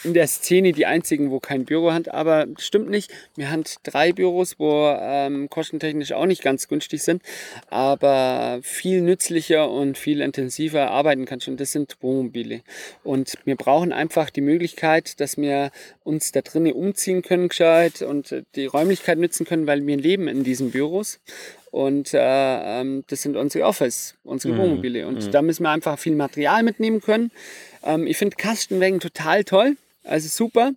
in der Szene die einzigen, wo kein Büro haben, aber stimmt nicht. Wir haben drei Büros, wo ähm, kostentechnisch auch nicht ganz günstig sind, aber viel nützlicher und viel intensiver arbeiten kannst. Und das sind Wohnmobile. Und wir brauchen einfach die Möglichkeit, dass wir uns da drinnen umziehen können gescheit und die Räumlichkeit nutzen können, weil wir leben in diesen Büros. Und äh, ähm, das sind unsere Office, unsere mhm. Wohnmobile. Und mhm. da müssen wir einfach viel Material mitnehmen können. Ähm, ich finde Kastenwagen total toll. Also super.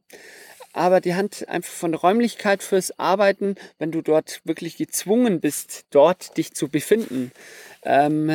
Aber die Hand einfach von der Räumlichkeit fürs Arbeiten, wenn du dort wirklich gezwungen bist, dort dich zu befinden, ähm,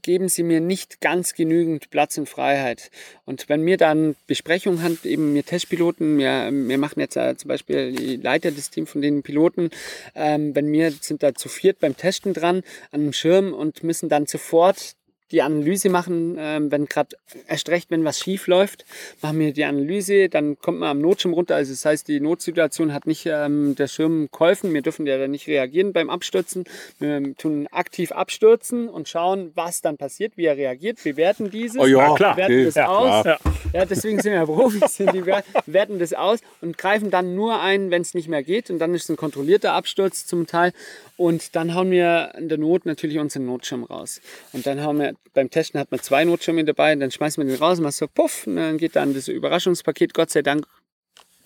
geben sie mir nicht ganz genügend Platz und Freiheit. Und wenn mir dann Besprechungen haben, eben mir Testpiloten, wir, wir machen jetzt äh, zum Beispiel die Leiter des Teams von den Piloten, ähm, wenn wir sind da zu viert beim Testen dran an einem Schirm und müssen dann sofort die Analyse machen, ähm, wenn gerade erst recht, wenn was schief läuft, machen wir die Analyse, dann kommt man am Notschirm runter. Also das heißt, die Notsituation hat nicht ähm, der Schirm geholfen. Wir dürfen ja dann nicht reagieren beim Abstürzen. Wir tun aktiv abstürzen und schauen, was dann passiert, wie er reagiert, bewerten dieses, oh ja, klar. werten okay. das ja, aus. Ja. ja. deswegen sind wir Profis, die werten das aus und greifen dann nur ein, wenn es nicht mehr geht. Und dann ist es ein kontrollierter Absturz zum Teil. Und dann hauen wir in der Not natürlich unseren Notschirm raus. Und dann haben wir, beim Testen hat man zwei Notschirme dabei, dann schmeißen wir den raus, macht so puff, und dann geht dann das Überraschungspaket Gott sei Dank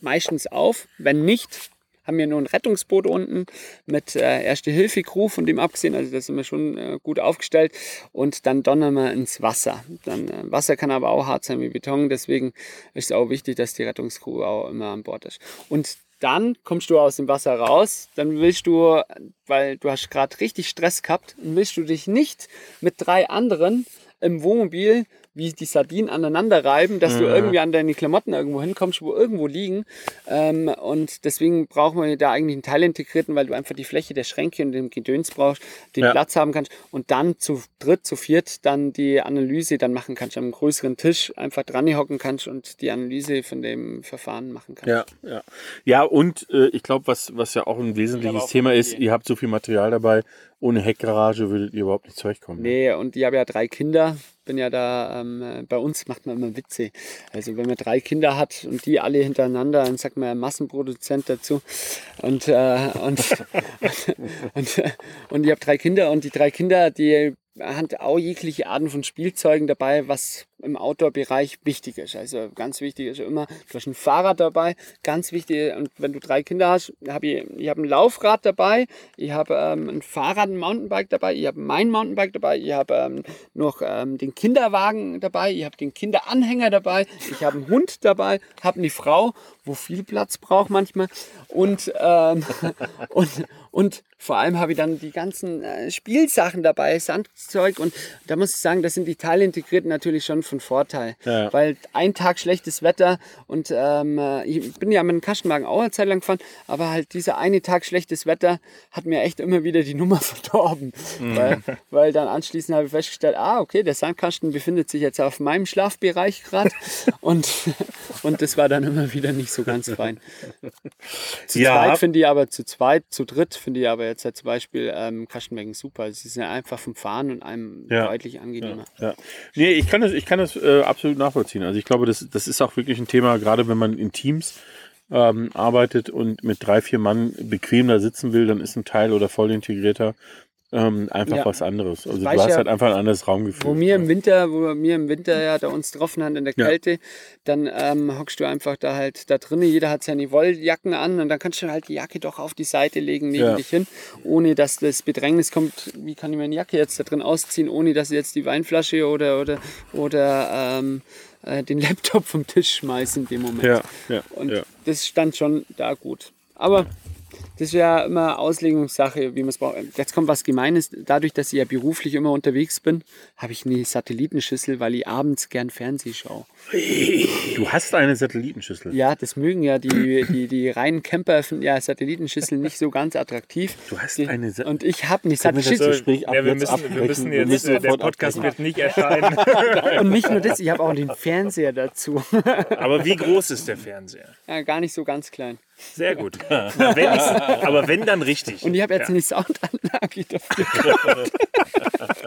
meistens auf. Wenn nicht, haben wir nur ein Rettungsboot unten mit äh, Erste-Hilfe-Crew, von dem abgesehen, also da sind wir schon äh, gut aufgestellt. Und dann donnern wir ins Wasser. Dann, äh, Wasser kann aber auch hart sein wie Beton, deswegen ist es auch wichtig, dass die Rettungscrew auch immer an Bord ist. Und dann kommst du aus dem Wasser raus, dann willst du, weil du hast gerade richtig Stress gehabt, willst du dich nicht mit drei anderen im Wohnmobil wie die Sardinen aneinander reiben, dass ja. du irgendwie an deine Klamotten irgendwo hinkommst, wo irgendwo liegen. Ähm, und deswegen brauchen wir da eigentlich einen Teilintegrierten, weil du einfach die Fläche der Schränke und dem Gedöns brauchst, den ja. Platz haben kannst und dann zu dritt, zu viert dann die Analyse dann machen kannst, am größeren Tisch einfach dran hocken kannst und die Analyse von dem Verfahren machen kannst. Ja, ja. Ja, und äh, ich glaube, was, was ja auch ein wesentliches Thema ist, ihr habt so viel Material dabei, ohne Heckgarage würdet ihr überhaupt nicht zurechtkommen. Ne? Nee, und ich habe ja drei Kinder. Bin ja da, ähm, bei uns macht man immer Witze. Also wenn man drei Kinder hat und die alle hintereinander, dann sagt man ja Massenproduzent dazu. Und, äh, und, und, und, und ich habe drei Kinder und die drei Kinder, die haben auch jegliche Arten von Spielzeugen dabei, was im Outdoor-Bereich wichtig ist. Also ganz wichtig ist immer, du hast ein Fahrrad dabei, ganz wichtig. Und wenn du drei Kinder hast, habe ich, ich habe ein Laufrad dabei, ich habe ähm, ein Fahrrad, ein Mountainbike dabei, ich habe mein Mountainbike dabei, ich habe ähm, noch ähm, den Kinderwagen dabei, ich habe den Kinderanhänger dabei, ich habe einen Hund dabei, habe eine Frau, wo viel Platz braucht manchmal und, ähm, und, und vor allem habe ich dann die ganzen äh, Spielsachen dabei, Sandzeug und da muss ich sagen, das sind die Teilintegrierten natürlich schon von Vorteil. Ja. Weil ein Tag schlechtes Wetter und ähm, ich bin ja mit dem Kastenwagen auch eine Zeit lang gefahren, aber halt dieser eine Tag schlechtes Wetter hat mir echt immer wieder die Nummer verdorben. Mhm. Weil, weil dann anschließend habe ich festgestellt, ah, okay, der Sandkasten befindet sich jetzt auf meinem Schlafbereich gerade und, und das war dann immer wieder nicht so ganz fein. zu ja. zweit finde ich aber, zu zweit, zu dritt finde ich aber jetzt halt zum Beispiel ähm, Kastenwagen super. Sie sind einfach vom Fahren und einem ja. deutlich angenehmer. Ja. Nee, ich kann das, ich kann kann das äh, absolut nachvollziehen. Also ich glaube, das, das ist auch wirklich ein Thema, gerade wenn man in Teams ähm, arbeitet und mit drei, vier Mann bequem da sitzen will, dann ist ein Teil oder voll integrierter ähm, einfach Ja. was anderes. Also du hast ja, halt einfach ein anderes Raumgefühl. Wo wir im Winter, wo wir im Winter ja da uns getroffen haben in der Ja. Kälte, dann ähm, hockst du einfach da halt da drinnen. Jeder hat seine Wolljacken an und dann kannst du halt die Jacke doch auf die Seite legen neben Ja. dich hin, ohne dass das Bedrängnis kommt. Wie kann ich meine Jacke jetzt da drin ausziehen, ohne dass ich jetzt die Weinflasche oder oder oder ähm, äh, den Laptop vom Tisch schmeiße in dem Moment. ja, ja, Und ja. das stand schon da gut. Aber das ist ja immer Auslegungssache, wie man es braucht. Jetzt kommt was Gemeines. Dadurch, dass ich ja beruflich immer unterwegs bin, habe ich eine Satellitenschüssel, weil ich abends gern Fernseh schaue. Du hast eine Satellitenschüssel. Ja, das mögen ja die, die, die reinen Camper, finden ja Satellitenschüssel nicht so ganz attraktiv. Du hast Die- eine Sa Und ich habe eine Satellitenschüssel. Ja, wir müssen, wir müssen Wir jetzt, müssen der sofort Podcast abbrechen. wird nicht erscheinen. Und nicht nur das, ich habe auch den Fernseher dazu. Aber wie groß ist der Fernseher? Ja, gar nicht so ganz klein. Sehr gut. Wenn, aber wenn, dann richtig. Und ich habe jetzt Ja. eine Soundanlage dafür.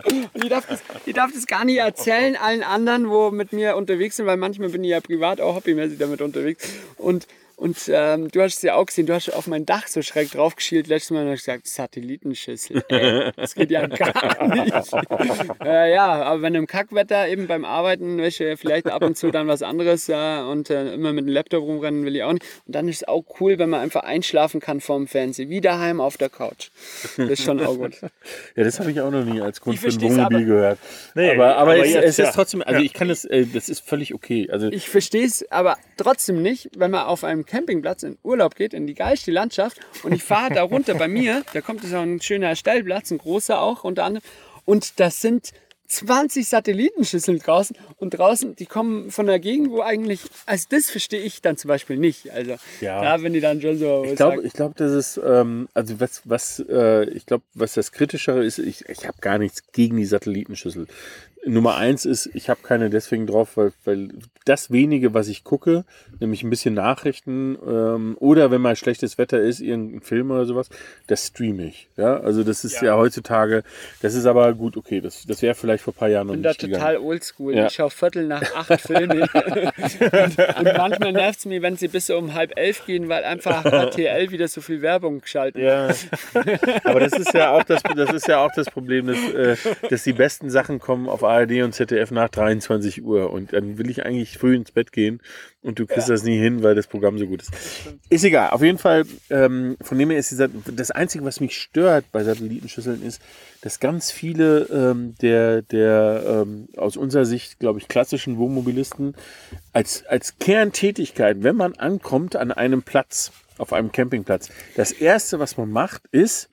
Und ich darf, das, ich darf das gar nicht erzählen allen anderen, wo mit mir unterwegs sind, weil manchmal bin ich ja privat auch hobbymäßig damit unterwegs. Und, und ähm, du hast es ja auch gesehen, du hast auf mein Dach so schräg drauf geschielt letztes Mal und hast gesagt, Satellitenschüssel. Ey, das geht ja gar nicht. äh, ja, aber wenn im Kackwetter eben beim Arbeiten, du, vielleicht ab und zu dann was anderes äh, und äh, immer mit dem Laptop rumrennen will ich auch nicht. Und dann ist es auch cool, wenn man einfach einschlafen kann vorm Fernsehen, wie daheim auf der Couch. Das ist schon auch gut. Ja, das habe ich auch noch nie als Grund für ein Wohnmobil aber- gehört. Nee, aber, aber, aber es, jetzt, es ja. ist trotzdem, also ich kann das, äh, das ist völlig okay. Also Ich verstehe es aber trotzdem nicht, wenn man auf einem Campingplatz in Urlaub geht, in die geilste Landschaft und ich fahre da runter bei mir, da kommt so ein schöner Stellplatz, ein großer auch unter anderem und das sind 20 Satellitenschüsseln draußen und draußen, die kommen von der Gegend, wo eigentlich, also das verstehe ich dann zum Beispiel nicht. Also Ja. da bin ich dann schon so. Ich glaube, ich glaube, das ist, ähm, also was, was, äh, ich glaube, was das Kritischere ist, ich, ich habe gar nichts gegen die Satellitenschüssel. Nummer eins ist, ich habe keine deswegen drauf, weil, weil das wenige, was ich gucke, nämlich ein bisschen Nachrichten ähm, oder wenn mal schlechtes Wetter ist, irgendein Film oder sowas, das streame ich. Ja, also das ist ja, heutzutage, das ist aber gut, okay, das, das wäre vielleicht vor ein paar Jahren noch bin da nicht gegangen. total oldschool. Ja. Ich schaue Viertel nach acht Filme. und, und manchmal nervt es mich, wenn sie bis um halb elf gehen, weil einfach RTL wieder so viel Werbung geschaltet Ja, aber das ist ja auch das, das ist ja auch das Problem, dass, äh, dass die besten Sachen kommen auf ARD und ZDF nach 23 Uhr und dann will ich eigentlich früh ins Bett gehen und du kriegst das nie hin, weil das Programm so gut ist. Ist egal. Auf jeden Fall, ähm, von dem her ist dieser, das Einzige, was mich stört bei Satellitenschüsseln ist, dass ganz viele ähm, der, der ähm, aus unserer Sicht, glaube ich, klassischen Wohnmobilisten als, als Kerntätigkeit, wenn man ankommt an einem Platz, auf einem Campingplatz, das Erste, was man macht, ist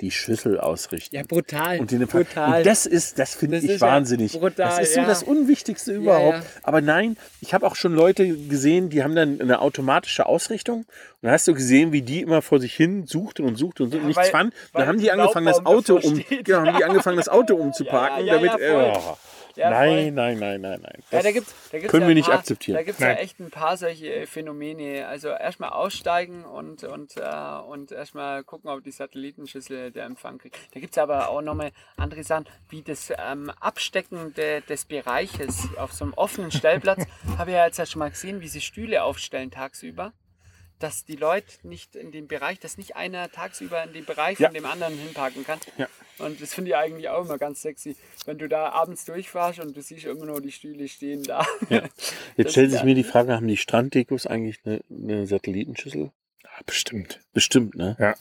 die Schüssel ausrichten. Ja, brutal. Und, brutal. und das ist, das finde ich ist ja wahnsinnig. brutal, das ist so ja. das Unwichtigste überhaupt. ja. Aber nein, ich habe auch schon Leute gesehen, die haben dann eine automatische Ausrichtung. Und dann hast du gesehen, wie die immer vor sich hin suchten und suchten und so, nichts weil- fanden. weil Dann haben die angefangen, das Auto um, genau, haben die angefangen, das Auto umzuparken, Ja, ja, damit. oh, Ja, nein, nein, nein, nein, nein. Ja, Das- da gibt's, da gibt's können ja wir nicht paar, akzeptieren. Da gibt es ja echt ein paar solche Phänomene. Also erstmal aussteigen und, und, äh, und erstmal gucken, ob die Satellitenschüssel der Empfang kriegt. Da gibt es aber auch nochmal andere Sachen, wie das ähm, Abstecken de, des Bereiches auf so einem offenen Stellplatz. Habe ich ja jetzt ja schon mal gesehen, wie sie Stühle aufstellen tagsüber. Dass die Leute nicht in dem Bereich, dass nicht einer tagsüber in dem Bereich Ja. von dem anderen hinparken kann. Ja. Und das finde ich eigentlich auch immer ganz sexy, wenn du da abends durchfährst und du siehst immer nur die Stühle stehen da. Jetzt Das stellt sich ja- mir die Frage, haben die Stranddekos eigentlich eine, eine Satellitenschüssel? Ja, bestimmt. Bestimmt, ne? Ja.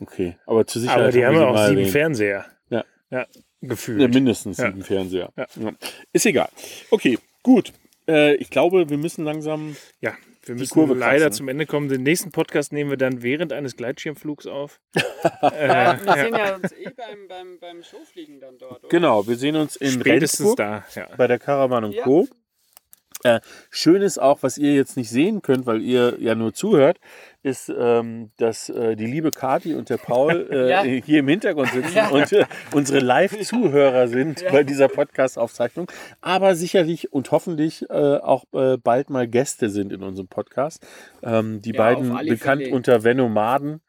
Okay, aber zur Sicherheit Aber die haben wir ja auch sieben erwähnt. Fernseher. Ja. Ja, gefühlt. Ja, mindestens Ja. sieben Fernseher. Ja. Ja. Ist egal. Okay, gut. Äh, ich glaube, wir müssen langsam. Ja, wir müssen Kurve leider kratzen. zum Ende kommen. Den nächsten Podcast nehmen wir dann während eines Gleitschirmflugs auf. Ja, wir sehen ja uns eh beim, beim, beim Showfliegen dann dort. Oder? Genau, wir sehen uns in Spätestens Rendsburg da. Ja. bei der Caravan und Ja. Co. Äh, schön ist auch, was ihr jetzt nicht sehen könnt, weil ihr ja nur zuhört. ist, ähm, dass äh, die liebe Kati und der Paul äh, Ja. hier im Hintergrund sitzen Ja. und äh, unsere Live-Zuhörer sind bei dieser Podcast-Aufzeichnung, aber sicherlich und hoffentlich äh, auch äh, bald mal Gäste sind in unserem Podcast. Ähm, die Ja, beiden bekannt Fälle. unter Venomaden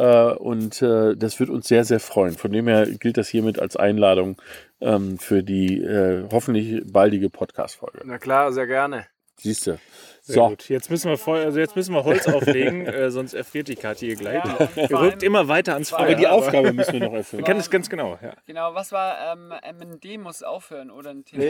und äh, das wird uns sehr, sehr freuen. Von dem her gilt das hiermit als Einladung ähm, für die äh, hoffentlich baldige Podcast-Folge. Na klar, sehr gerne. Siehst du. Sehr So, gut. Jetzt müssen wir voll, also jetzt müssen wir Holz auflegen, äh, sonst erfriert die Karte hier gleich. Ja, Ihr rückt immer weiter ans Feuer. aber die Aufgabe müssen wir noch erfüllen. Wir kennen es ganz genau, ja. Genau, was war ähm, MND muss aufhören oder ein Thema?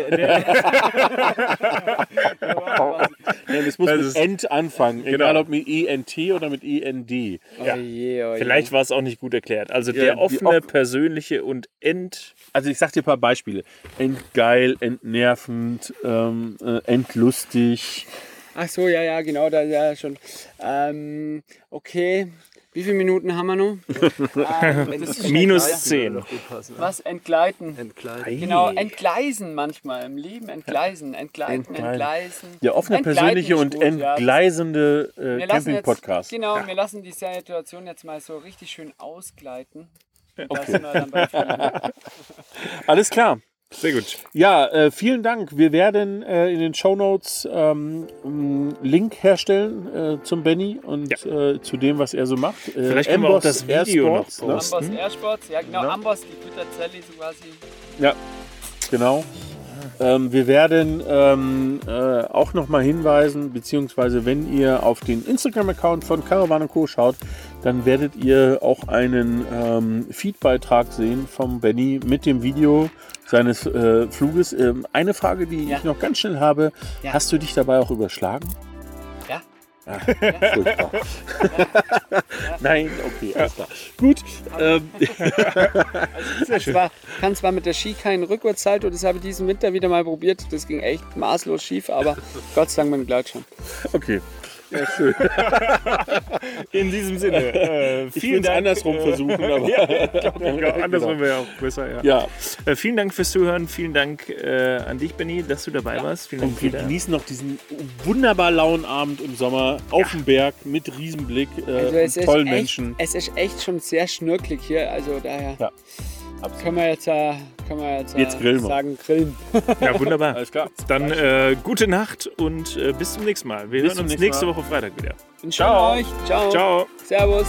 Nein, es muss Das mit End anfangen, Genau. egal ob mit ENT oder mit END. Ja. Oh je, oh je. Vielleicht war es auch nicht gut erklärt. Also Ja, der offene, off- persönliche und end. Also ich sag dir ein paar Beispiele. Endgeil, entnervend, ähm, äh, entlustig. Ach so, ja, ja, genau, da ja schon. Ähm, okay, wie viele Minuten haben wir noch? ähm, Minus Ja. 10. Gut passen. Was entgleiten? Entkleiden. Genau, entgleisen manchmal im Leben, entgleisen, entgleiten, Entgleisen. entgleisen. Der offene, Entgleiten persönliche und gut, ja. entgleisende äh, Camping-Podcast. genau, wir lassen die Situation jetzt mal so richtig schön ausgleiten. Okay. Alles klar. Sehr gut. Ja, äh, vielen Dank. Wir werden äh, in den Shownotes ähm, einen Link herstellen äh, zum Benny und äh, zu dem, was er so macht. Äh, Vielleicht können wir auch Amboss das Video noch Airsports, ne? posten. Amboss Airsports, ja genau, Ja. Amboss, die Güterzelle so quasi. Ja, genau. Ähm, wir werden ähm, äh, auch nochmal hinweisen, beziehungsweise wenn ihr auf den Instagram-Account von Caravan Co. schaut, dann werdet ihr auch einen ähm, Feedbeitrag sehen vom Benny mit dem Video seines äh, Fluges. Ähm, eine Frage, die Ja. ich noch ganz schnell habe. Ja. Hast du dich dabei auch überschlagen? Ja. Ah, furchtbar. Nein, okay, alles klar. Gut, ähm, Zwar, kann zwar mit der Ski keinen Rückwärtssalto, das habe ich diesen Winter wieder mal probiert. Das ging echt maßlos schief, aber Gott sei Dank mit dem Gleitschirm. okay. Ja, schön. In diesem Sinne. Äh, Ich will vielen es Dank. andersrum äh, versuchen, aber. Ja, andersrum wäre auch besser, ja. Ja, Äh, vielen Dank fürs Zuhören. Vielen Dank äh, an dich, Benny, dass du dabei warst. Vielen Dank, Und wir Peter. genießen noch diesen wunderbar lauen Abend im Sommer auf dem Berg mit Riesenblick, äh, Also es und ist, tollen echt, Menschen. es ist echt schon sehr schnürklig hier. Also daher Ja, können wir jetzt, äh, können wir jetzt, äh, Jetzt grillen wir. sagen, grillen. Ja, wunderbar. Alles klar. Dann äh, gute Nacht und äh, bis zum nächsten Mal. Wir Bis hören uns nächste Mal. Woche Freitag wieder. Und Ciao. euch. Ciao. Ciao. Servus.